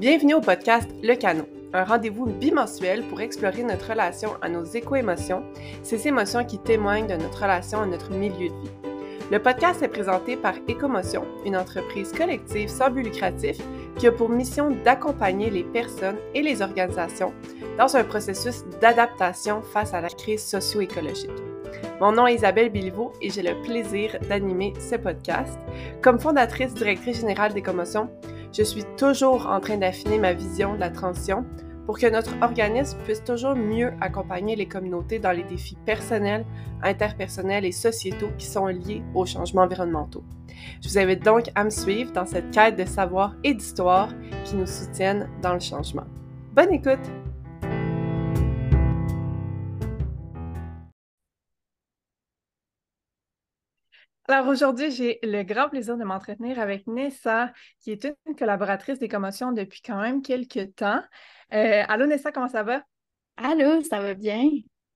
Bienvenue au podcast Le Canot, un rendez-vous bimensuel pour explorer notre relation à nos éco-émotions, ces émotions qui témoignent de notre relation à notre milieu de vie. Le podcast est présenté par Écomotion, une entreprise collective sans but lucratif qui a pour mission d'accompagner les personnes et les organisations dans un processus d'adaptation face à la crise socio-écologique. Mon nom est Isabelle Billiveau et j'ai le plaisir d'animer ce podcast. Comme fondatrice directrice générale d'Écomotion, je suis toujours en train d'affiner ma vision de la transition pour que notre organisme puisse toujours mieux accompagner les communautés dans les défis personnels, interpersonnels et sociétaux qui sont liés aux changements environnementaux. Je vous invite donc à me suivre dans cette quête de savoir et d'histoire qui nous soutiennent dans le changement. Bonne écoute! Alors aujourd'hui, j'ai le grand plaisir de m'entretenir avec Nessa, qui est une collaboratrice des commotions depuis quand même quelques temps. Euh, allô Nessa, comment ça va? Allô, ça va bien?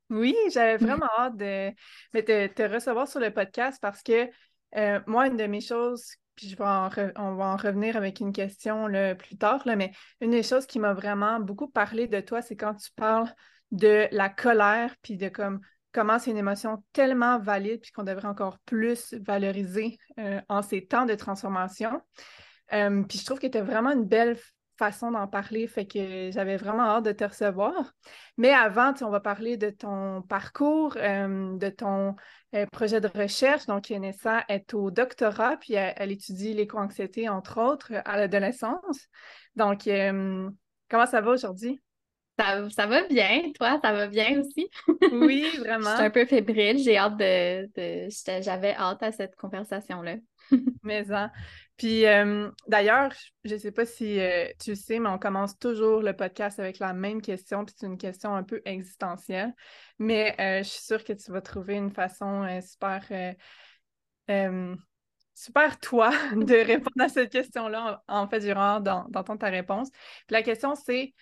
Oui, j'avais vraiment hâte de, te, recevoir sur le podcast parce que euh, moi, une de mes choses, puis je vais on va en revenir avec une question plus tard, là, mais une des choses qui m'a vraiment beaucoup parlé de toi, c'est quand tu parles de la colère, puis de comme comment c'est une émotion tellement valide puis qu'on devrait encore plus valoriser euh, en ces temps de transformation. Euh, puis je trouve que as vraiment une belle façon d'en parler, fait que j'avais vraiment hâte de te recevoir. Mais avant, on va parler de ton parcours, euh, de ton projet de recherche. Donc, Nessa est au doctorat, puis elle, étudie l'éco-anxiété, entre autres, à l'adolescence. Donc, comment ça va aujourd'hui? Ça, va bien, toi, ça va bien aussi? Oui, vraiment. je suis un peu fébrile, j'ai hâte de. J'avais hâte à cette conversation-là. mais hein. Puis euh, d'ailleurs, je ne sais pas si euh, tu le sais, mais on commence toujours le podcast avec la même question, puis c'est une question un peu existentielle. Mais euh, je suis sûre que tu vas trouver une façon super super toi de répondre à cette question-là, en, fait, durant d'entendre ta réponse. Puis la question, c'est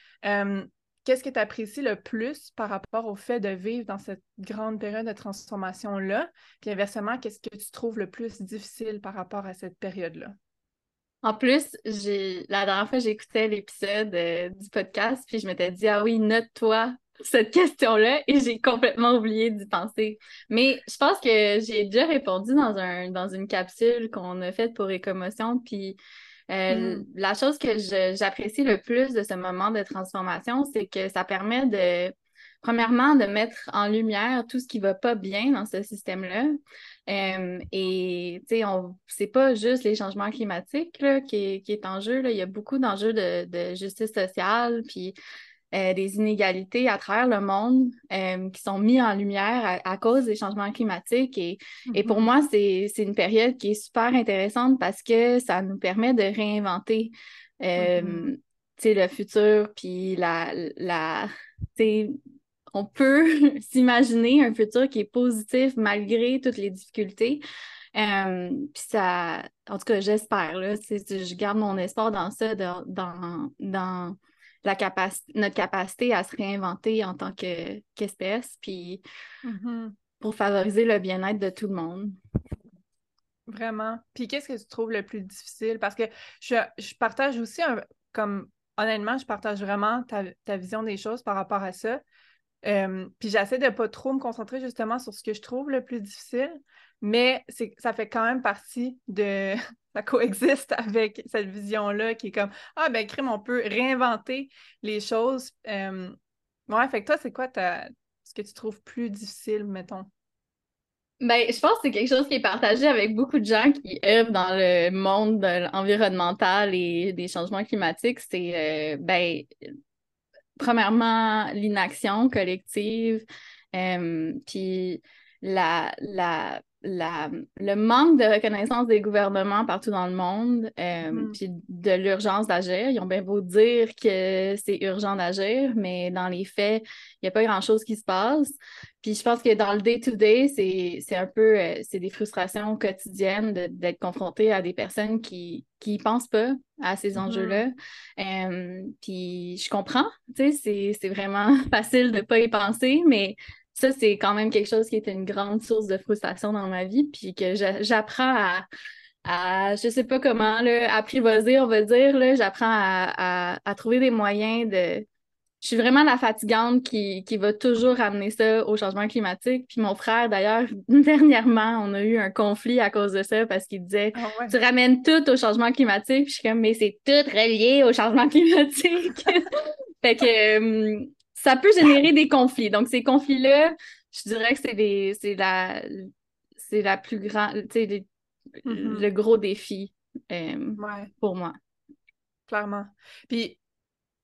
qu'est-ce que tu apprécies le plus par rapport au fait de vivre dans cette grande période de transformation-là? Puis inversement, qu'est-ce que tu trouves le plus difficile par rapport à cette période-là? En plus, j'ai la dernière fois, j'écoutais l'épisode euh, du podcast, puis je m'étais dit, ah oui, note-toi cette question-là, et j'ai complètement oublié d'y penser. Mais je pense que j'ai déjà répondu dans, un, dans une capsule qu'on a faite pour Écomotion, puis euh, mm. La chose que j'apprécie le plus de ce moment de transformation, c'est que ça permet de, premièrement, de mettre en lumière tout ce qui ne va pas bien dans ce système-là. Euh, et, tu sais, c'est pas juste les changements climatiques qui, est en jeu. Là. Il y a beaucoup d'enjeux de, de, justice sociale, puis euh, des inégalités à travers le monde euh, qui sont mis en lumière à, cause des changements climatiques. Et, et pour mm-hmm. moi, c'est une période qui est super intéressante parce que ça nous permet de réinventer euh, mm-hmm. le futur, puis la, la on peut s'imaginer un futur qui est positif malgré toutes les difficultés. puis ça, en tout cas, j'espère, je garde mon espoir dans ça, dans, dans la notre capacité à se réinventer en tant qu'espèce, puis mm-hmm. pour favoriser le bien-être de tout le monde. Vraiment. Puis qu'est-ce que tu trouves le plus difficile? Parce que je, partage aussi, comme honnêtement, je partage vraiment ta, vision des choses par rapport à ça. Euh, puis j'essaie de pas trop me concentrer justement sur ce que je trouve le plus difficile, mais ça fait quand même partie de, ça coexiste avec cette vision-là qui est comme Ah, ben, crime, on peut réinventer les choses. Euh, ouais, fait que toi, c'est quoi ce que tu trouves plus difficile, mettons? Ben, je pense que c'est quelque chose qui est partagé avec beaucoup de gens qui œuvrent dans le monde environnemental et des changements climatiques. C'est, euh, ben, premièrement, l'inaction collective, euh, puis la, la le manque de reconnaissance des gouvernements partout dans le monde, euh, mm. puis de l'urgence d'agir. Ils ont bien beau dire que c'est urgent d'agir, mais dans les faits, il n'y a pas grand-chose qui se passe. Puis je pense que dans le day-to-day, c'est un peu, euh, c'est des frustrations quotidiennes d'être confronté à des personnes qui qui pensent pas à ces mm-hmm. enjeux-là. Euh, puis je comprends, tu sais, c'est vraiment facile de ne pas y penser, mais ça, c'est quand même quelque chose qui est une grande source de frustration dans ma vie, puis que j'apprends à, à, je sais pas comment, là, apprivoiser, on va dire. J'apprends à, à, trouver des moyens de. Je suis vraiment la fatigante qui, qui va toujours amener ça au changement climatique. Puis mon frère, d'ailleurs, dernièrement, on a eu un conflit à cause de ça parce qu'il disait ah Tu ramènes tout au changement climatique. Puis je suis comme Mais c'est tout relié au changement climatique. fait que hum, ça peut générer des conflits. Donc, ces conflits-là, je dirais que c'est des c'est la c'est la plus grande, tu sais, Mm-hmm. le gros défi euh, pour moi. Clairement. Puis,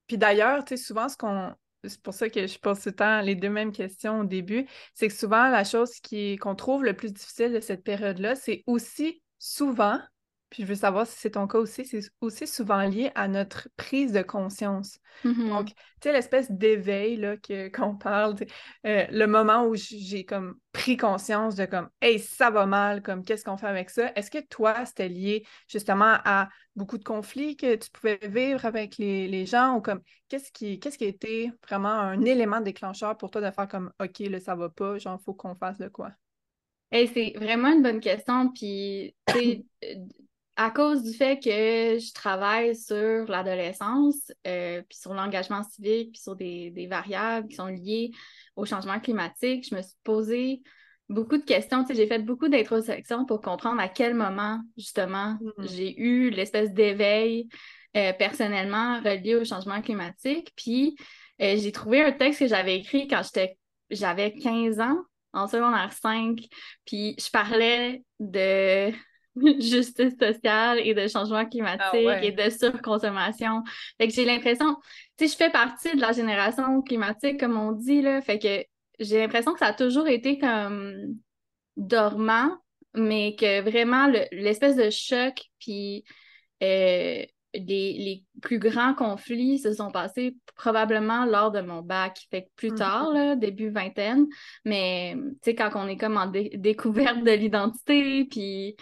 puis d'ailleurs, tu sais, souvent, ce qu'on. C'est pour ça que je pose tout le temps les deux mêmes questions au début. C'est que souvent, la chose qui, qu'on trouve le plus difficile de cette période-là, c'est aussi souvent puis je veux savoir si c'est ton cas aussi, c'est aussi souvent lié à notre prise de conscience. Mm-hmm. Donc, tu sais, l'espèce d'éveil qu'on parle, euh, le moment où j'ai comme pris conscience de comme Hey, ça va mal, comme qu'est-ce qu'on fait avec ça? Est-ce que toi, c'était lié justement à beaucoup de conflits que tu pouvais vivre avec les, gens ou comme qu'est-ce qui qu'est-ce qui a été vraiment un élément déclencheur pour toi de faire comme OK, là, ça va pas, genre, faut qu'on fasse de quoi? Hey, c'est vraiment une bonne question. Puis, à cause du fait que je travaille sur l'adolescence, euh, puis sur l'engagement civique, puis sur des, variables qui sont liées au changement climatique, je me suis posé beaucoup de questions. Tu j'ai fait beaucoup d'introspection pour comprendre à quel moment, justement, mm. j'ai eu l'espèce d'éveil euh, personnellement relié au changement climatique. Puis, euh, j'ai trouvé un texte que j'avais écrit quand j'étais j'avais 15 ans, en secondaire 5, puis je parlais de justice sociale et de changement climatique ah et de surconsommation. Fait que j'ai l'impression, tu sais, je fais partie de la génération climatique, comme on dit, là. Fait que j'ai l'impression que ça a toujours été comme dormant, mais que vraiment l'espèce de choc, puis euh, les, plus grands conflits se sont passés probablement lors de mon bac. Fait que plus mm-hmm. tard, là, début vingtaine, mais tu sais, quand on est comme en découverte de l'identité, puis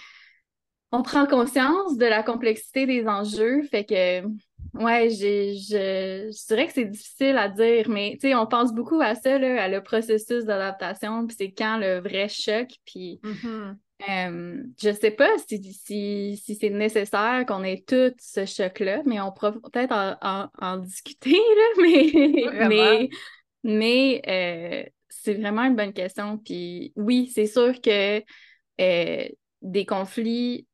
on prend conscience de la complexité des enjeux. Fait que, ouais, je, je dirais que c'est difficile à dire, mais tu sais, on pense beaucoup à ça, là, à le processus d'adaptation, puis c'est quand le vrai choc, puis. Euh, je sais pas si, si, c'est nécessaire qu'on ait tout ce choc-là, mais on pourra peut-être en, discuter, là, mais, mais, mais euh, c'est vraiment une bonne question. Puis oui, c'est sûr que euh, des conflits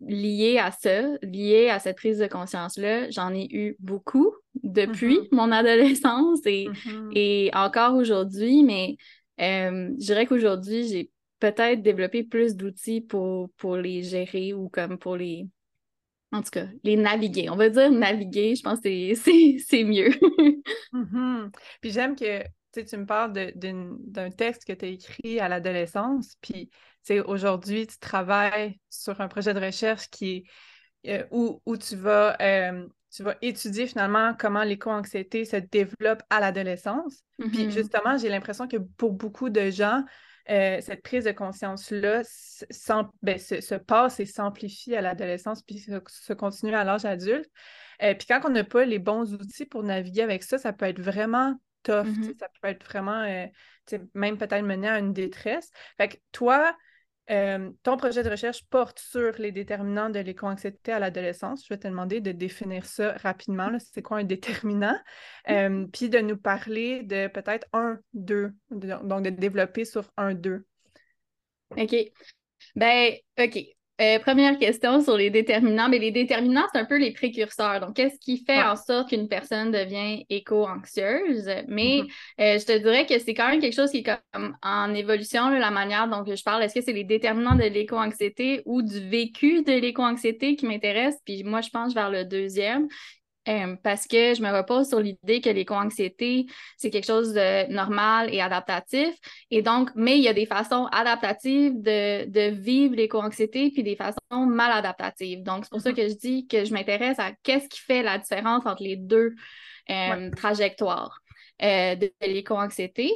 lié à ça, lié à cette prise de conscience-là, j'en ai eu beaucoup depuis mm-hmm. mon adolescence et, mm-hmm. et encore aujourd'hui, mais euh, je dirais qu'aujourd'hui, j'ai peut-être développé plus d'outils pour, pour les gérer ou comme pour les. En tout cas, les naviguer. On va dire naviguer, je pense que c'est mieux. Mm-hmm. Puis j'aime que tu me parles d'un texte que tu as écrit à l'adolescence, puis aujourd'hui, tu travailles sur un projet de recherche qui euh, où, tu vas euh, tu vas étudier finalement comment l'éco-anxiété se développe à l'adolescence. Puis mm-hmm. justement, j'ai l'impression que pour beaucoup de gens, euh, cette prise de conscience-là ben, se, passe et s'amplifie à l'adolescence, puis se, continue à l'âge adulte. puis quand on n'a pas les bons outils pour naviguer avec ça, ça peut être vraiment tough. Mm-hmm. Ça peut être vraiment, même peut-être mener à une détresse. Fait que toi, euh, ton projet de recherche porte sur les déterminants de l'éco-anxiété à l'adolescence. Je vais te demander de définir ça rapidement. C'est quoi un déterminant? Euh, puis de nous parler de peut-être un, deux, donc de développer sur un, deux. OK. Ben, OK. Euh, première question sur les déterminants. Mais les déterminants, c'est un peu les précurseurs. Donc, qu'est-ce qui fait en sorte qu'une personne devient éco-anxieuse? Mais mm-hmm. euh, je te dirais que c'est quand même quelque chose qui est comme en évolution, la manière dont je parle. Est-ce que c'est les déterminants de l'éco-anxiété ou du vécu de l'éco-anxiété qui m'intéresse? Puis moi, je pense vers le deuxième, euh, parce que je me repose sur l'idée que l'éco-anxiété, c'est quelque chose de normal et adaptatif. Et donc, mais il y a des façons adaptatives de, de vivre l'éco-anxiété, puis des façons mal adaptatives. Donc, c'est pour ça mm-hmm. que je dis que je m'intéresse à qu'est-ce qui fait la différence entre les deux euh, trajectoires euh, de l'éco-anxiété.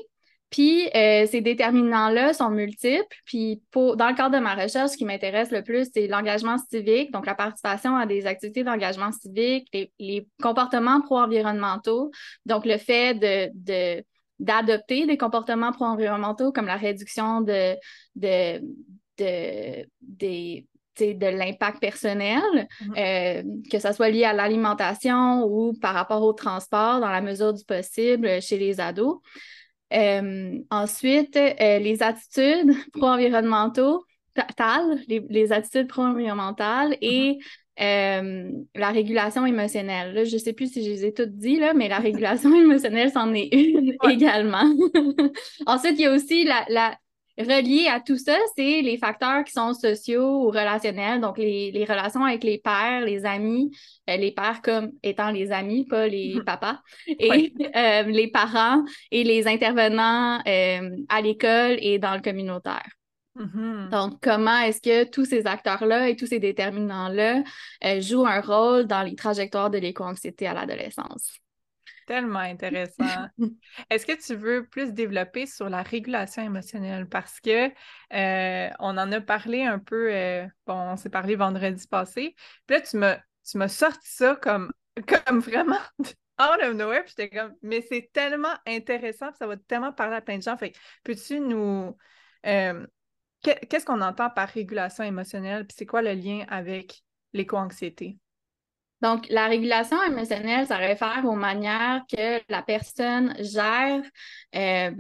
Puis euh, ces déterminants-là sont multiples. Puis pour, dans le cadre de ma recherche, ce qui m'intéresse le plus, c'est l'engagement civique, donc la participation à des activités d'engagement civique, les, comportements pro-environnementaux, donc le fait de, d'adopter des comportements pro-environnementaux comme la réduction de, de, de des de l'impact personnel, mm-hmm. que ce soit lié à l'alimentation ou par rapport au transport dans la mesure du possible chez les ados. Ensuite, les attitudes pro-environnementaux, les, les, attitudes pro-environnementales et mm-hmm. la régulation émotionnelle. je ne sais plus si je les ai toutes dit, là, mais la régulation émotionnelle, c'en est une également. Ensuite, il y a aussi la, la, relié à tout ça, c'est les facteurs qui sont sociaux ou relationnels, donc les, relations avec les pères, les amis, euh, les pères comme étant les amis, pas les mhm. papas, et euh, les parents et les intervenants euh, à l'école et dans le communautaire. Mhm. Donc, comment est-ce que tous ces acteurs-là et tous ces déterminants-là jouent un rôle dans les trajectoires de l'éco-anxiété à l'adolescence? Tellement intéressant. Est-ce que tu veux plus développer sur la régulation émotionnelle? Parce que euh, on en a parlé un peu, euh, bon, on s'est parlé vendredi passé. Puis là, tu m'as, tu m'as sorti ça comme, comme vraiment out of nowhere. Puis j'étais comme, mais c'est tellement intéressant, ça va tellement parler à plein de gens. Fait peux-tu nous. Euh, qu'est-ce qu'on entend par régulation émotionnelle? Puis c'est quoi le lien avec l'éco-anxiété? Donc, la régulation émotionnelle, ça réfère aux manières que la personne gère, euh,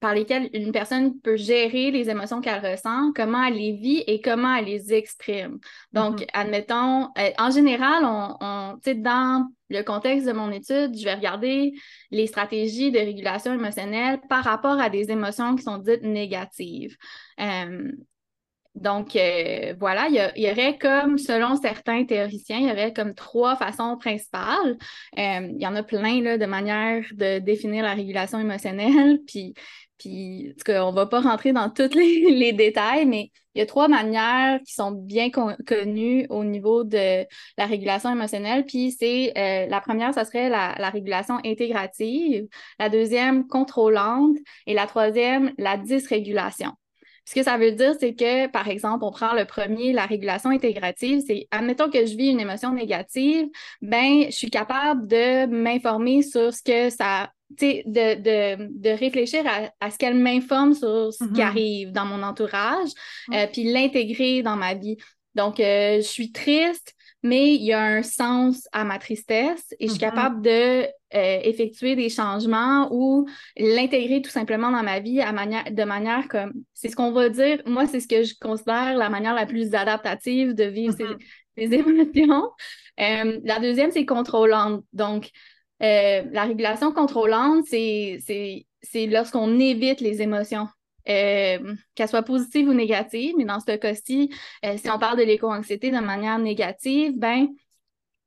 par lesquelles une personne peut gérer les émotions qu'elle ressent, comment elle les vit et comment elle les exprime. Donc, mm-hmm. admettons, euh, en général, on, on dans le contexte de mon étude, je vais regarder les stratégies de régulation émotionnelle par rapport à des émotions qui sont dites négatives. Euh, donc, euh, voilà, il y, aurait comme, selon certains théoriciens, il y aurait comme trois façons principales. Euh, il y en a plein de manières de définir la régulation émotionnelle, puis, puis on ne va pas rentrer dans tous les, détails, mais il y a trois manières qui sont bien connues au niveau de la régulation émotionnelle. Puis c'est euh, la première, ça serait la, la, régulation intégrative, la deuxième, contrôlante, et la troisième, la dysrégulation. Ce que ça veut dire, c'est que, par exemple, on prend le premier, la régulation intégrative, c'est, admettons que je vis une émotion négative, ben, je suis capable de m'informer sur ce que ça de, de, de, réfléchir à, ce qu'elle m'informe sur ce qui mm-hmm. arrive dans mon entourage, euh, puis l'intégrer dans ma vie. Donc, euh, je suis triste, mais il y a un sens à ma tristesse et je suis mm-hmm. capable de euh, effectuer des changements ou l'intégrer tout simplement dans ma vie à manière, de manière comme, c'est ce qu'on va dire, moi, c'est ce que je considère la manière la plus adaptative de vivre ces, mm-hmm. émotions. Euh, la deuxième, c'est contrôlante. Donc, euh, la régulation contrôlante, c'est lorsqu'on évite les émotions. Euh, qu'elle soit positive ou négative, mais dans ce cas-ci, euh, si on parle de l'éco-anxiété de manière négative, ben,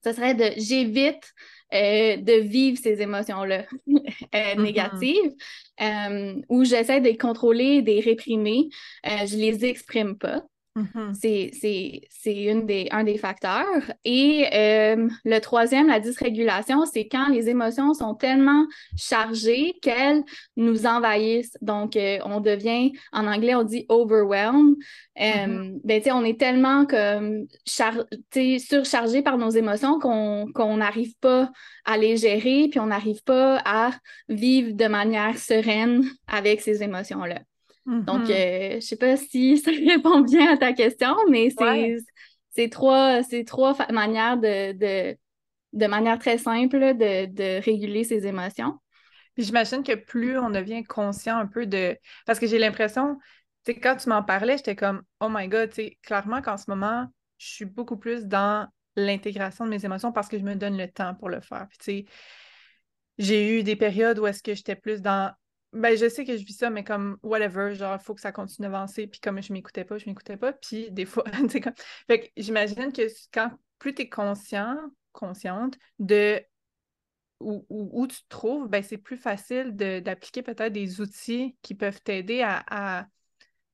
ce serait de j'évite euh, de vivre ces émotions-là mm-hmm. négatives, ou j'essaie de les contrôler, de les réprimer, je les exprime pas. Mm-hmm. C'est une des, un des facteurs. Et euh, le troisième, la dysrégulation, c'est quand les émotions sont tellement chargées qu'elles nous envahissent. Donc, euh, on devient, en anglais, on dit overwhelmed. Euh, mm-hmm. ben, on est tellement comme surchargé par nos émotions qu'on n'arrive pas à les gérer, puis on n'arrive pas à vivre de manière sereine avec ces émotions-là. Donc, mm-hmm. euh, je ne sais pas si ça répond bien à ta question, mais c'est trois, trois manières de, de, de, manière très simple de, de réguler ses émotions. Puis j'imagine que plus on devient conscient un peu de. Parce que j'ai l'impression, tu sais, quand tu m'en parlais, j'étais comme, oh my God, tu sais, clairement qu'en ce moment, je suis beaucoup plus dans l'intégration de mes émotions parce que je me donne le temps pour le faire. Puis, tu sais, j'ai eu des périodes où est-ce que j'étais plus dans ben, je sais que je vis ça, mais comme whatever, genre, il faut que ça continue d'avancer. Puis comme je m'écoutais pas, je m'écoutais pas. Puis des fois, tu comme. Fait que j'imagine que quand plus tu es conscient, consciente de où, où, tu te trouves, ben, c'est plus facile d'appliquer peut-être des outils qui peuvent t'aider à,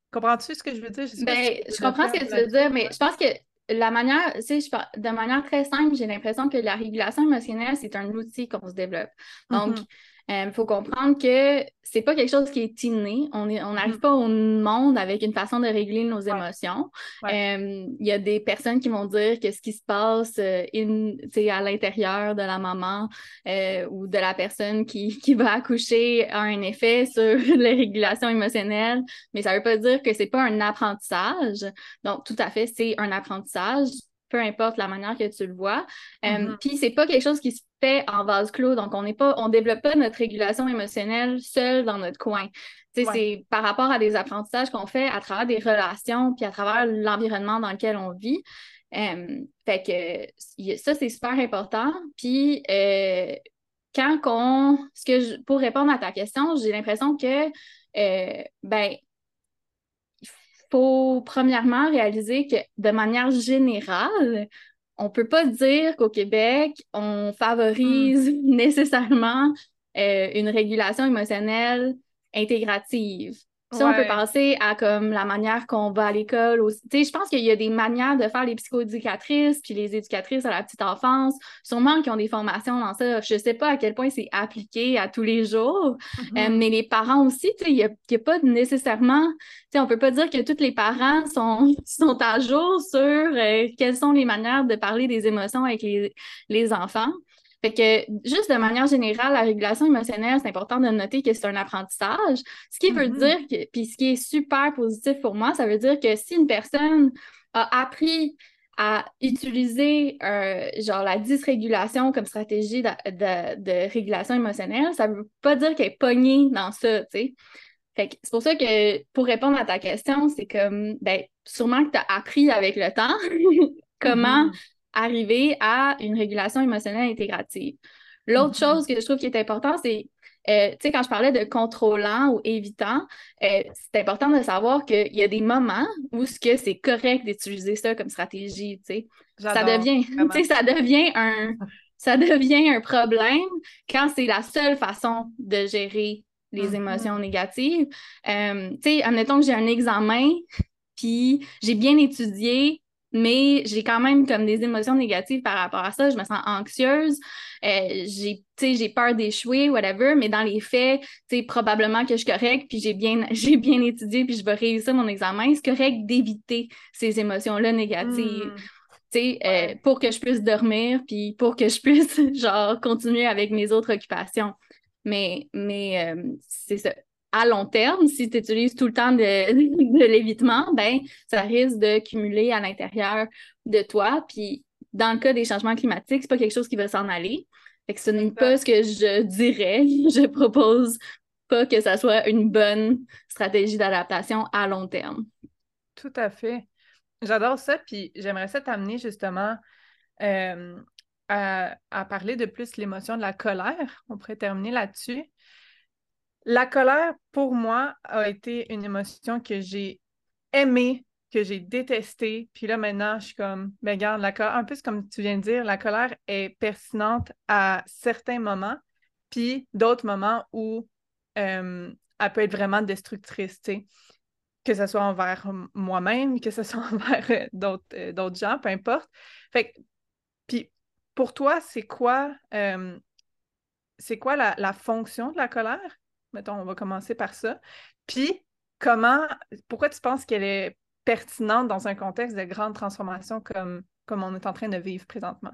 Comprends-tu ce que je veux dire? Je, ben, je comprends ce que tu veux dire, mais je pense que la manière, tu sais, de manière très simple, j'ai l'impression que la régulation émotionnelle, c'est un outil qu'on se développe. Donc, mm-hmm. Il euh, faut comprendre que c'est pas quelque chose qui est inné. On n'arrive Mm-hmm. pas au monde avec une façon de régler nos émotions. Ouais. Euh, Il y a des personnes qui vont dire que ce qui se passe euh, in- à l'intérieur de la maman euh, ou de la personne qui, qui va accoucher a un effet sur les régulations émotionnelles, mais ça veut pas dire que c'est pas un apprentissage. Donc, tout à fait, c'est un apprentissage peu importe la manière que tu le vois. Euh, Mhm. Puis c'est pas quelque chose qui se fait en vase clos, donc on n'est pas, on développe pas notre régulation émotionnelle seul dans notre coin. Ouais. c'est par rapport à des apprentissages qu'on fait à travers des relations, puis à travers l'environnement dans lequel on vit. Euh, fait que ça, c'est super important. Puis euh, quand qu'on. Ce que je- pour répondre à ta question, j'ai l'impression que euh, ben, faut premièrement réaliser que de manière générale, on peut pas dire qu'au Québec, on favorise nécessairement euh, une régulation émotionnelle intégrative. Ça, on peut penser à comme la manière qu'on va à l'école aussi. Tu sais, je pense qu'il y a des manières de faire les psychoéducatrices puis les éducatrices à la petite enfance, sûrement qui ont des formations dans ça. Je sais pas à quel point c'est appliqué à tous les jours, euh, mais les parents aussi, tu sais, il n'y a, il y a pas nécessairement, tu sais, on peut pas dire que tous les parents sont, sont à jour sur euh, quelles sont les manières de parler des émotions avec les, les enfants. Fait que, juste de manière générale, la régulation émotionnelle, c'est important de noter que c'est un apprentissage. Ce qui veut Mhm. dire que, puis ce qui est super positif pour moi, ça veut dire que si une personne a appris à utiliser euh, genre la dysrégulation comme stratégie de, de- de régulation émotionnelle, ça veut pas dire qu'elle est pognée dans ça, tu sais. Fait que c'est pour ça que pour répondre à ta question, c'est comme ben sûrement que tu as appris avec le temps comment Mhm. Arriver à une régulation émotionnelle intégrative. L'autre Mhm. chose que je trouve qui est important, c'est euh, tu sais, quand je parlais de contrôlant ou évitant, euh, c'est important de savoir qu'il y a des moments où ce que c'est correct d'utiliser ça comme stratégie, tu sais ça devient, tu sais, ça devient un, ça devient un problème quand c'est la seule façon de gérer les Mhm. émotions négatives. Euh, tu sais, admettons que j'ai un examen, puis j'ai bien étudié, mais j'ai quand même comme des émotions négatives par rapport à ça. Je me sens anxieuse, euh, j'ai, tu sais, j'ai peur d'échouer, whatever, mais dans les faits, tu sais, probablement que je suis correcte, puis j'ai bien, j'ai bien étudié, puis je vais réussir mon examen. C'est correct d'éviter ces émotions-là négatives sais, euh, pour que je puisse dormir, puis pour que je puisse, genre, continuer avec mes autres occupations. Mais, mais euh, c'est ça. À long terme, si tu utilises tout le temps de, de l'évitement, ben, ça risque de cumuler à l'intérieur de toi. Puis, dans le cas des changements climatiques, c'est pas quelque chose qui va s'en aller. Fait que ce n'est pas ce que je dirais. Je propose pas que ça soit une bonne stratégie d'adaptation à long terme. Tout à fait. J'adore ça, puis j'aimerais ça t'amener justement euh, à, à parler de plus l'émotion de la colère. On pourrait terminer là-dessus. La colère, pour moi, a été une émotion que j'ai aimée, que j'ai détestée. Puis là, maintenant, je suis comme, ben regarde, la colère, un peu comme tu viens de dire, la colère est pertinente à certains moments, puis d'autres moments où euh, elle peut être vraiment destructrice, tu sais que ce soit envers moi-même, que ce soit envers euh, d'autres euh, d'autres gens, peu importe. Fait que, puis pour toi, c'est quoi, c'est quoi la fonction de la colère? Mettons, on va commencer par ça. Puis, comment, pourquoi tu penses qu'elle est pertinente dans un contexte de grande transformation comme, comme on est en train de vivre présentement?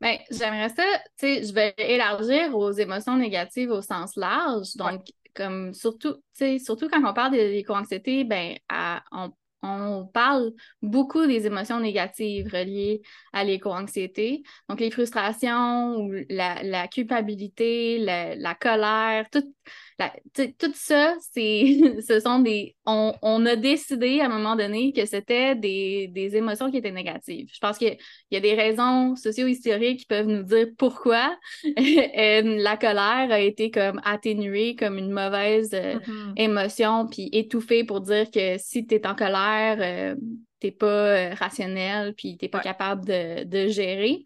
Ben, j'aimerais ça, tu sais, je vais élargir aux émotions négatives au sens large. Donc, comme surtout, tu sais, surtout quand on parle de l'éco-anxiété, ben, à- on, on parle beaucoup des émotions négatives reliées à l'éco-anxiété. Donc, les frustrations la culpabilité, la, la colère, tout, la- tout ça, c'est, ce sont des. On, on a décidé à un moment donné que c'était des, des émotions qui étaient négatives. Je pense qu'il y a des raisons socio-historiques qui peuvent nous dire pourquoi euh, la colère a été comme atténuée comme une mauvaise euh, Mhm. émotion, puis étouffée pour dire que si tu es en colère, euh, t'es pas euh, rationnel, puis t'es pas Ouais. capable de, de gérer.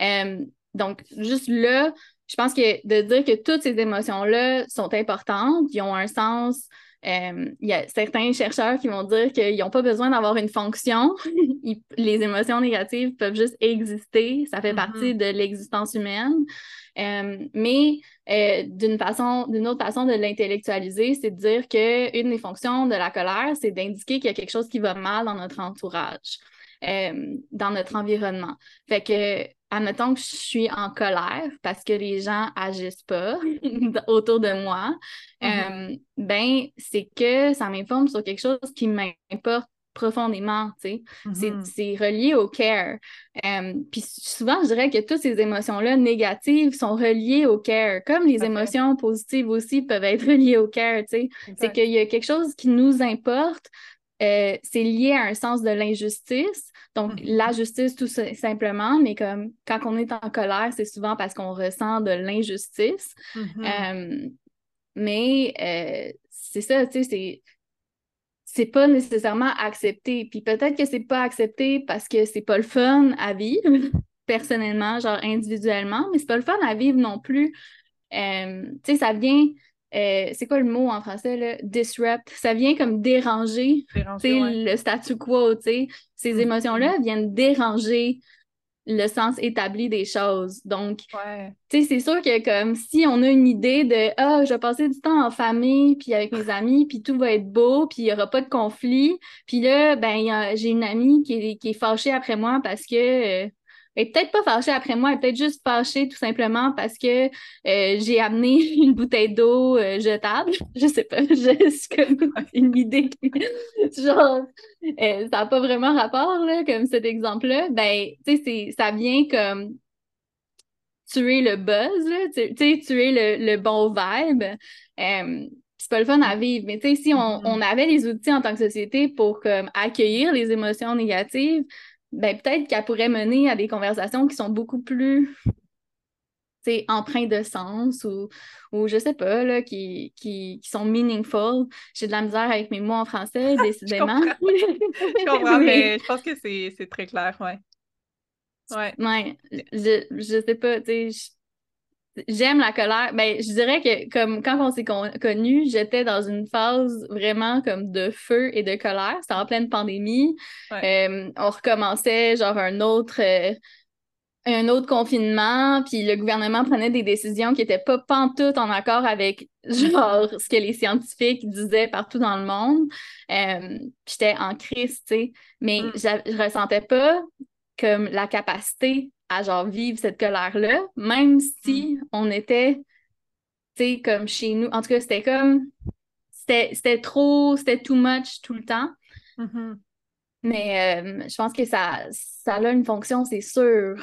Euh, donc, juste là, je pense que de dire que toutes ces émotions-là sont importantes, ils ont un sens. euh, Il y a certains chercheurs qui vont dire qu'ils n'ont pas besoin d'avoir une fonction. Ils- les émotions négatives peuvent juste exister. Ça fait Mhm. partie de l'existence humaine. mais d'une façon, d'une autre façon de l'intellectualiser, c'est de dire qu'une des fonctions de la colère, c'est d'indiquer qu'il y a quelque chose qui va mal dans notre entourage. Dans notre environnement. Fait que admettons que je suis en colère parce que les gens agissent pas autour de moi, mm-hmm. euh, ben c'est que ça m'informe sur quelque chose qui m'importe profondément, tu sais. Mm-hmm. C'est relié au care. Euh, puis souvent, je dirais que toutes ces émotions-là négatives sont reliées au care, comme les émotions positives aussi peuvent être reliées au care, tu sais. C'est qu'il y a quelque chose qui nous importe, euh, c'est lié à un sens de l'injustice. Donc, mm-hmm. la justice, tout simplement, mais comme quand on est en colère, c'est souvent parce qu'on ressent de l'injustice. Mm-hmm. Euh, mais euh, c'est ça, tu sais, c'est. C'est pas nécessairement accepté. Puis peut-être que c'est pas accepté parce que c'est pas le fun à vivre, personnellement, genre individuellement, mais c'est pas le fun à vivre non plus. tu sais, ça vient euh, c'est quoi le mot en français, là? Disrupt. Ça vient comme déranger, le statu quo, Ces mm-hmm. émotions-là viennent déranger le sens établi des choses. Donc, c'est sûr que comme si on a une idée de « Ah, je vais passer du temps en famille, puis avec mes amis, puis tout va être beau, puis il n'y aura pas de conflit. » Puis là, ben, j'ai une amie qui est, qui est fâchée après moi parce que... Euh, elle peut-être pas fâchée après moi, elle est peut-être juste fâchée tout simplement parce que euh, j'ai amené une bouteille d'eau euh, jetable. Je sais pas, juste comme une idée genre euh, ça n'a pas vraiment rapport là, comme cet exemple-là. Ben, tu sais, ça vient comme tuer le buzz, tu sais, tuer le, le, bon vibe. c'est pas le fun à vivre. Mais tu sais, si on, mm-hmm. on, avait les outils en tant que société pour comme, accueillir les émotions négatives, ben, peut-être qu'elle pourrait mener à des conversations qui sont beaucoup plus empreintes de sens ou, ou je sais pas, là, qui, qui, qui sont meaningful. J'ai de la misère avec mes mots en français, décidément. je comprends, mais je pense que c'est très clair, ouais. Ouais. Ouais, je, je sais pas, tu sais, J'aime la colère. Ben, je dirais que comme quand on s'est connus, j'étais dans une phase vraiment comme de feu et de colère. C'était en pleine pandémie. Euh, on recommençait genre un autre euh, un autre confinement, puis le gouvernement prenait des décisions qui n'étaient pas pantoute en accord avec genre ce que les scientifiques disaient partout dans le monde. Euh, j'étais en crise, tu sais. Mais mm. je ressentais pas comme la capacité à genre vivre cette colère-là, même si mm. on était, tu sais, comme chez nous. En tout cas, c'était comme, c'était trop, c'était too much tout le temps. Mm-hmm. Mais euh, je pense que ça, ça a une fonction, c'est sûr.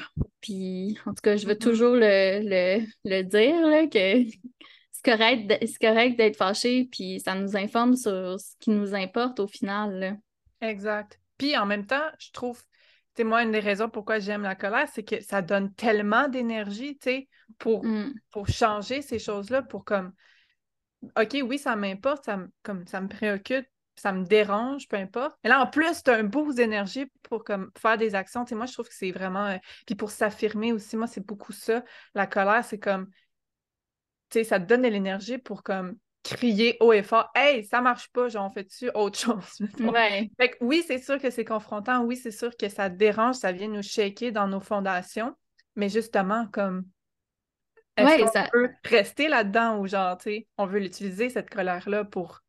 Puis, en tout cas, je veux mm-hmm. toujours le, le, dire, là, que c'est correct, correct d'être fâché, puis ça nous informe sur ce qui nous importe au final. Exact. Puis en même temps, je trouve c'est moi, une des raisons pourquoi j'aime la colère, c'est que ça donne tellement d'énergie, tu sais, pour, mm. pour changer ces choses-là, pour comme, OK, oui, ça m'importe, ça, comme, ça me préoccupe, ça me dérange, peu importe. Mais là, en plus, tu as un boost d'énergie pour comme, faire des actions. Tu sais, moi, je trouve que c'est vraiment... Euh, puis pour s'affirmer aussi, moi, c'est beaucoup ça. La colère, c'est comme... Tu sais, ça te donne de l'énergie pour comme crier haut et fort Hey, ça marche pas, genre, on fait-tu autre chose? Ouais. Fait que oui, c'est sûr que c'est confrontant, oui, c'est sûr que ça dérange, ça vient nous shaker dans nos fondations, mais justement, comme est-ce qu'on ça... peut rester là-dedans ou genre, tu sais, on veut l'utiliser, cette colère-là, pour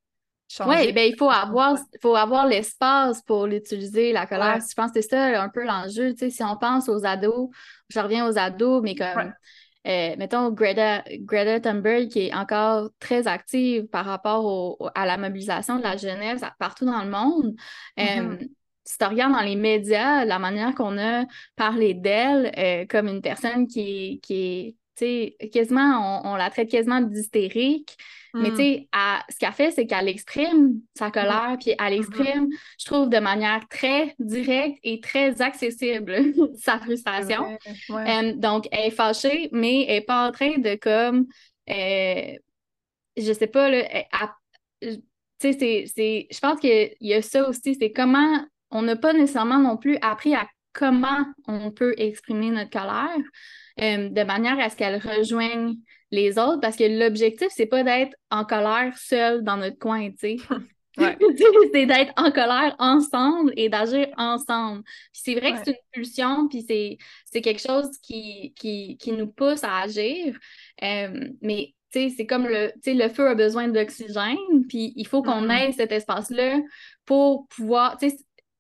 changer? Oui, ben il faut avoir, faut avoir l'espace pour l'utiliser, la colère. Je pense que c'est ça un peu l'enjeu, tu sais, si on pense aux ados, je reviens aux ados, mais comme euh, mettons, Greta, Greta Thunberg, qui est encore très active par rapport à la mobilisation de la jeunesse partout dans le monde. Mm-hmm. Euh, si tu regardes dans les médias, la manière qu'on a parlé d'elle euh, comme une personne qui est, qui est quasiment, on, la traite quasiment d'hystérique. Mais tu mm. sais, ce qu'elle fait, c'est qu'elle exprime sa mm. colère, puis elle mm-hmm. exprime, je trouve, de manière très directe et très accessible sa frustration. Euh, donc, elle est fâchée, mais elle n'est pas en train de comme, euh, je sais pas, tu sais, c'est, je pense qu'il y a ça aussi, c'est comment on n'a pas nécessairement non plus appris à comment on peut exprimer notre colère euh, de manière à ce qu'elle rejoigne les autres parce que l'objectif, c'est pas d'être en colère seul dans notre coin, tu sais. c'est d'être en colère ensemble et d'agir ensemble. c'est vrai que c'est une pulsion, puis c'est quelque chose qui, qui, qui, nous pousse à agir. Euh, mais c'est comme le, le feu a besoin d'oxygène, puis il faut qu'on mm-hmm. ait cet espace-là pour pouvoir,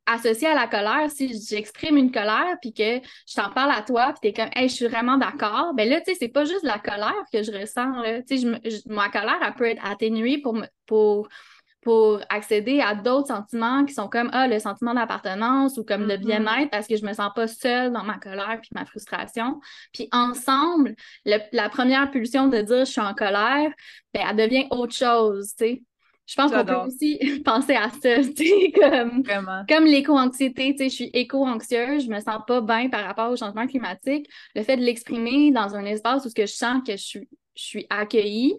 associé à la colère, si j'exprime une colère puis que je t'en parle à toi puis t'es comme hey, je suis vraiment d'accord, ben là tu sais c'est pas juste la colère que je ressens là, tu sais ma colère elle peut être atténuée pour pour pour accéder à d'autres sentiments qui sont comme ah le sentiment d'appartenance ou comme le mm-hmm. bien-être parce que je me sens pas seule dans ma colère puis ma frustration. Puis ensemble, la première pulsion de dire je suis en colère, ben elle devient autre chose, tu sais. Je pense qu'on peut aussi penser à ça, comme, comme l'éco-anxiété, je suis éco-anxieuse, je me sens pas bien par rapport au changement climatique. Le fait de l'exprimer dans un espace où ce que je sens que je suis, je suis accueillie,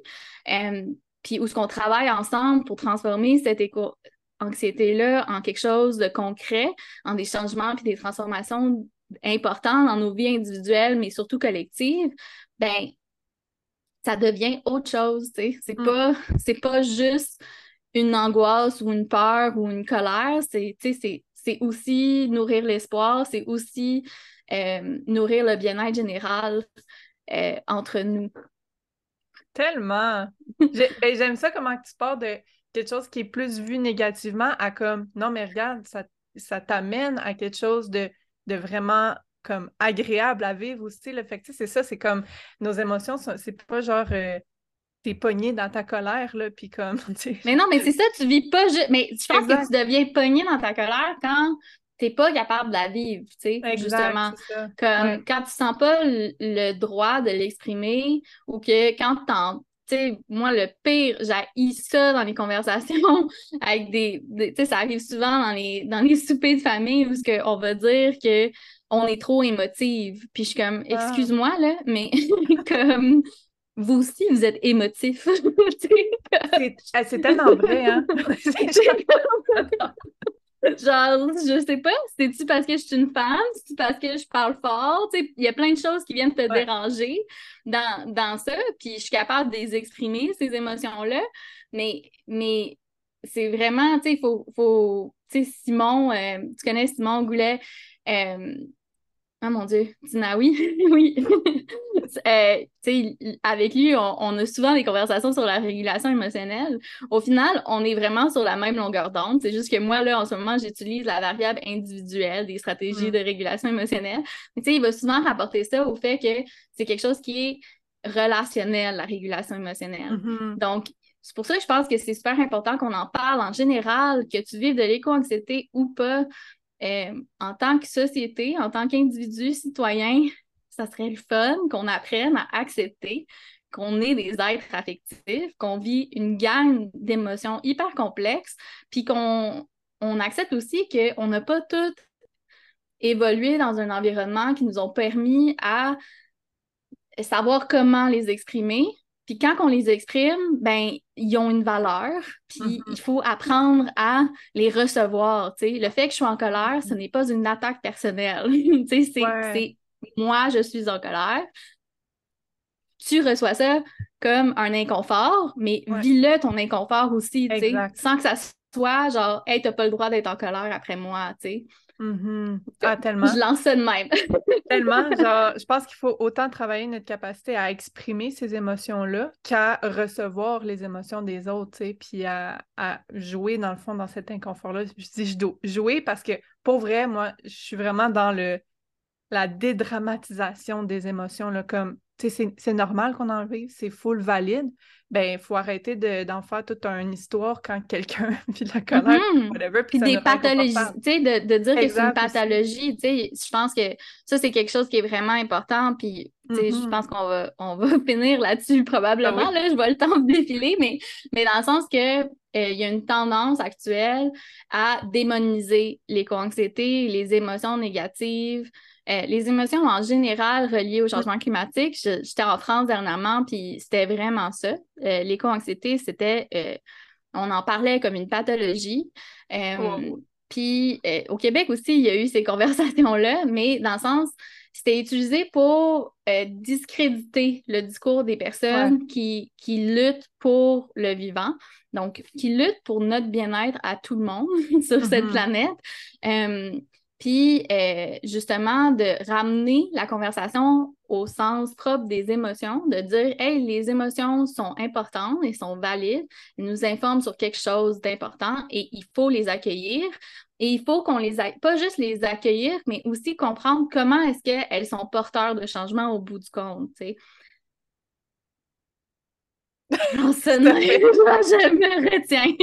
euh, puis où ce qu'on travaille ensemble pour transformer cette éco-anxiété-là en quelque chose de concret, en des changements puis des transformations importantes dans nos vies individuelles, mais surtout collectives, ben ça devient autre chose, tu sais. C'est mm. pas, c'est pas juste une angoisse ou une peur ou une colère, c'est, c'est aussi nourrir l'espoir, c'est aussi euh, nourrir le bien-être général euh, entre nous. Tellement! Ben, j'aime ça comment tu pars de quelque chose qui est plus vu négativement à comme non, mais regarde, ça, ça t'amène à quelque chose de, de vraiment comme agréable à vivre aussi. Le fait c'est ça, c'est comme nos émotions, c'est pas genre euh, t'es pogné dans ta colère, là, puis comme, Mais non, mais c'est ça, tu vis pas juste... Mais je pense que tu deviens pogné dans ta colère quand t'es pas capable de la vivre, tu sais, justement. Comme quand tu sens pas le, droit de l'exprimer ou que quand t'en sais, moi, le pire, j'ai ça dans les conversations avec des. tu sais, ça arrive souvent dans les, dans les soupers de famille où que on va dire que on est trop émotive. Puis je suis comme, ah. excuse-moi, là, mais comme vous aussi, vous êtes émotif. Ah, c'est tellement vrai, hein? Genre, je sais pas, c'est-tu parce que je suis une femme, c'est parce que je parle fort, il y a plein de choses qui viennent te déranger dans, dans ça, puis je suis capable de les exprimer, ces émotions-là, mais, mais c'est vraiment, tu sais, il faut, faut tu sais, Simon, euh, tu connais Simon Goulet, euh, ah mon Dieu, Tina, oui, oui. euh, avec lui, on, a souvent des conversations sur la régulation émotionnelle. Au final, on est vraiment sur la même longueur d'onde. C'est juste que moi, là, en ce moment, j'utilise la variable individuelle des stratégies mm. de régulation émotionnelle. Mais il va souvent rapporter ça au fait que c'est quelque chose qui est relationnel, la régulation émotionnelle. Mm-hmm. Donc, c'est pour ça que je pense que c'est super important qu'on en parle en général, que tu vives de l'éco-anxiété ou pas, euh, en tant que société, en tant qu'individu citoyen, ça serait le fun qu'on apprenne à accepter qu'on est des êtres affectifs, qu'on vit une gamme d'émotions hyper complexes, puis qu'on on accepte aussi qu'on n'a pas toutes évolué dans un environnement qui nous ont permis à savoir comment les exprimer, puis quand on les exprime, ben ils ont une valeur, puis mm-hmm. il faut apprendre à les recevoir. sais. Le fait que je sois en colère, ce n'est pas une attaque personnelle. c'est moi, je suis en colère. Tu reçois ça comme un inconfort, mais vis-le ton inconfort aussi, sans que ça soit genre, hey, t'as pas le droit d'être en colère après moi, tu sais. Mm-hmm. Ah, tellement. Je lance ça de même. tellement. Genre, je pense qu'il faut autant travailler notre capacité à exprimer ces émotions-là qu'à recevoir les émotions des autres, tu sais, puis à, jouer, dans le fond, dans cet inconfort-là. Je dis je dois jouer parce que, pour vrai, moi, je suis vraiment dans le la dédramatisation des émotions, là, comme, c'est normal qu'on en vive, c'est full valide, ben il faut arrêter d'en faire toute une histoire quand quelqu'un vit la colère, mm-hmm. whatever. Puis des pathologies, tu sais, de, de, dire que c'est une pathologie, tu sais, je pense que ça, c'est quelque chose qui est vraiment important, puis tu sais, je mm-hmm. pense qu'on va, on va finir là-dessus probablement, ah là, je vois le temps défiler, mais, mais dans le sens que euh, il y a une tendance actuelle à démoniser l'éco-anxiété, les émotions négatives, euh, les émotions en général reliées au changement climatique, j'étais en France dernièrement, puis c'était vraiment ça. Euh, l'éco-anxiété, c'était, euh, on en parlait comme une pathologie. Puis au Québec aussi, il y a eu ces conversations-là, mais dans le sens, c'était utilisé pour discréditer le discours des personnes qui, qui luttent pour le vivant, donc qui luttent pour notre bien-être à tout le monde sur cette mm-hmm. planète. Puis euh, justement de ramener la conversation au sens propre des émotions, de dire hey, les émotions sont importantes et sont valides, elles nous informent sur quelque chose d'important et il faut les accueillir. Et il faut qu'on les aille, pas juste les accueillir, mais aussi comprendre comment est-ce qu'elles sont porteurs de changement au bout du compte. Non, ça, je me retiens.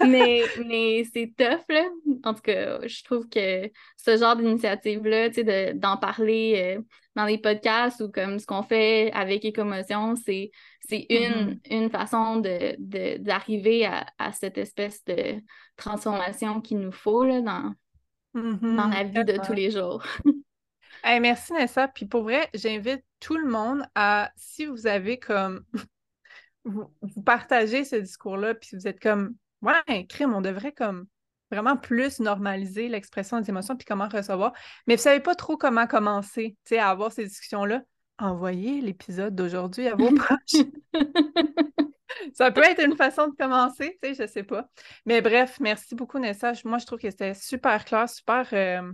mais mais c'est tough, là. En tout cas, je trouve que ce genre d'initiative-là, tu sais, d'en parler euh, dans les podcasts ou comme ce qu'on fait avec Écomotion, c'est une, mm-hmm. une façon d'arriver de, à, à, cette espèce de transformation qu'il nous faut là, dans, mm-hmm. dans la vie de tous les jours. merci Nessa. Puis pour vrai, j'invite tout le monde à, si vous avez comme vous, partagez ce discours-là, puis vous êtes comme, ouais, crime, on devrait comme vraiment plus normaliser l'expression des émotions, puis comment recevoir. Mais vous savez pas trop comment commencer, à avoir ces discussions-là. Envoyez l'épisode d'aujourd'hui à vos proches. Ça peut être une façon de commencer, tu sais, je sais pas. Mais bref, merci beaucoup, Nessa. Moi, je trouve que c'était super clair, super euh,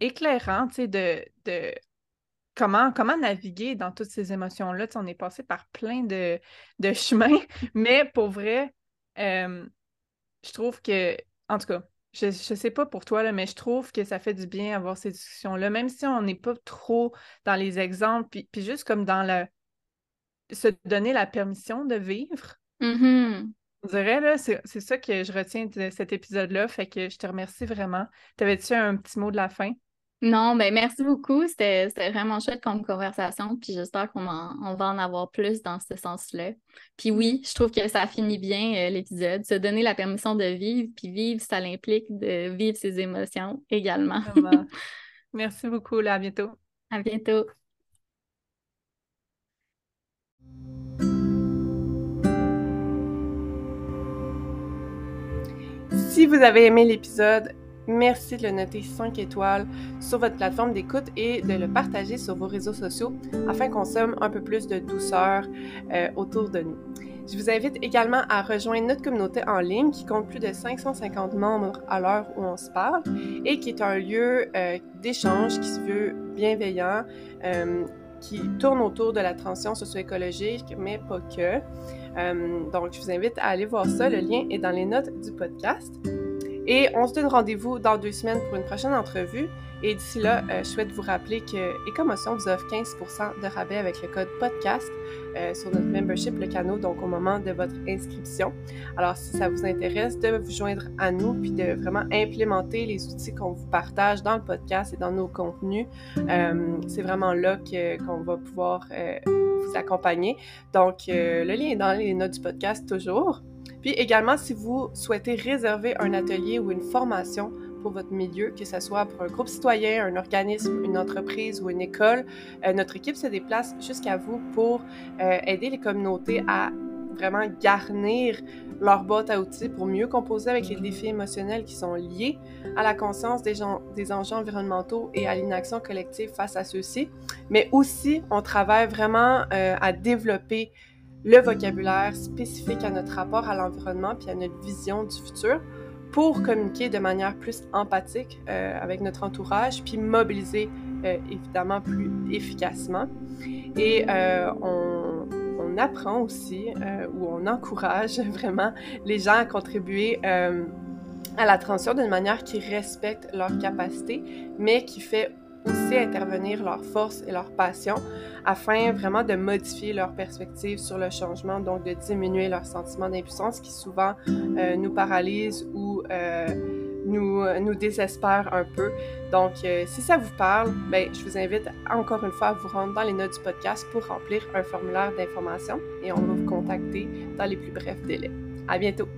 éclairant, tu sais, de, de comment, comment naviguer dans toutes ces émotions-là? on est passé par plein de, de chemins, mais pour vrai, euh, je trouve que, en tout cas, je, ne sais pas pour toi, là, mais je trouve que ça fait du bien avoir ces discussions-là, même si on n'est pas trop dans les exemples, puis, puis juste comme dans le se donner la permission de vivre. Mm-hmm. On dirait, là, c'est ça que je retiens de cet épisode-là. Fait que je te remercie vraiment. T'avais-tu un petit mot de la fin? Non, ben merci beaucoup. C'était vraiment chouette comme conversation. Puis j'espère qu'on on va en avoir plus dans ce sens-là. Puis oui, je trouve que ça finit bien euh, l'épisode. Se donner la permission de vivre, puis vivre, ça l'implique de vivre ses émotions également. merci beaucoup. Là, à bientôt. À bientôt. Si vous avez aimé l'épisode, Merci de le noter 5 étoiles sur votre plateforme d'écoute et de le partager sur vos réseaux sociaux afin qu'on somme un peu plus de douceur euh, autour de nous. Je vous invite également à rejoindre notre communauté en ligne qui compte plus de 550 membres à l'heure où on se parle et qui est un lieu euh, d'échange qui se veut bienveillant, euh, qui tourne autour de la transition socio-écologique, mais pas que. donc, je vous invite à aller voir ça. Le lien est dans les notes du podcast. Et on se donne rendez-vous dans deux semaines pour une prochaine entrevue. Et d'ici là, euh, je souhaite vous rappeler que Ecomotion vous offre 15% de rabais avec le code podcast euh, sur notre membership, le canot, donc au moment de votre inscription. Alors, si ça vous intéresse de vous joindre à nous puis de vraiment implémenter les outils qu'on vous partage dans le podcast et dans nos contenus, euh, c'est vraiment là qu'on va pouvoir vous accompagner. Donc, le lien est dans les notes du podcast toujours. Puis également, si vous souhaitez réserver un atelier ou une formation pour votre milieu, que ce soit pour un groupe citoyen, un organisme, une entreprise ou une école, euh, notre équipe se déplace jusqu'à vous pour euh, aider les communautés à vraiment garnir leur boîte à outils pour mieux composer avec les défis émotionnels qui sont liés à la conscience des, enjeux environnementaux et à l'inaction collective face à ceux-ci. Mais aussi, on travaille vraiment euh, à développer le vocabulaire spécifique à notre rapport à l'environnement puis à notre vision du futur pour communiquer de manière plus empathique euh, avec notre entourage puis mobiliser euh, évidemment plus efficacement. Et euh, on, on, apprend aussi ou on encourage vraiment les gens à contribuer à la transition d'une manière qui respecte leurs capacités, mais qui fait aussi intervenir leurs forces et leurs passions afin vraiment de modifier leur perspective sur le changement, donc de diminuer leur sentiment d'impuissance qui souvent euh, nous paralyse ou euh, nous, nous désespère un peu. Donc, euh, si ça vous parle, ben, je vous invite encore une fois à vous rendre dans les notes du podcast pour remplir un formulaire d'information et on va vous contacter dans les plus brefs délais. À bientôt!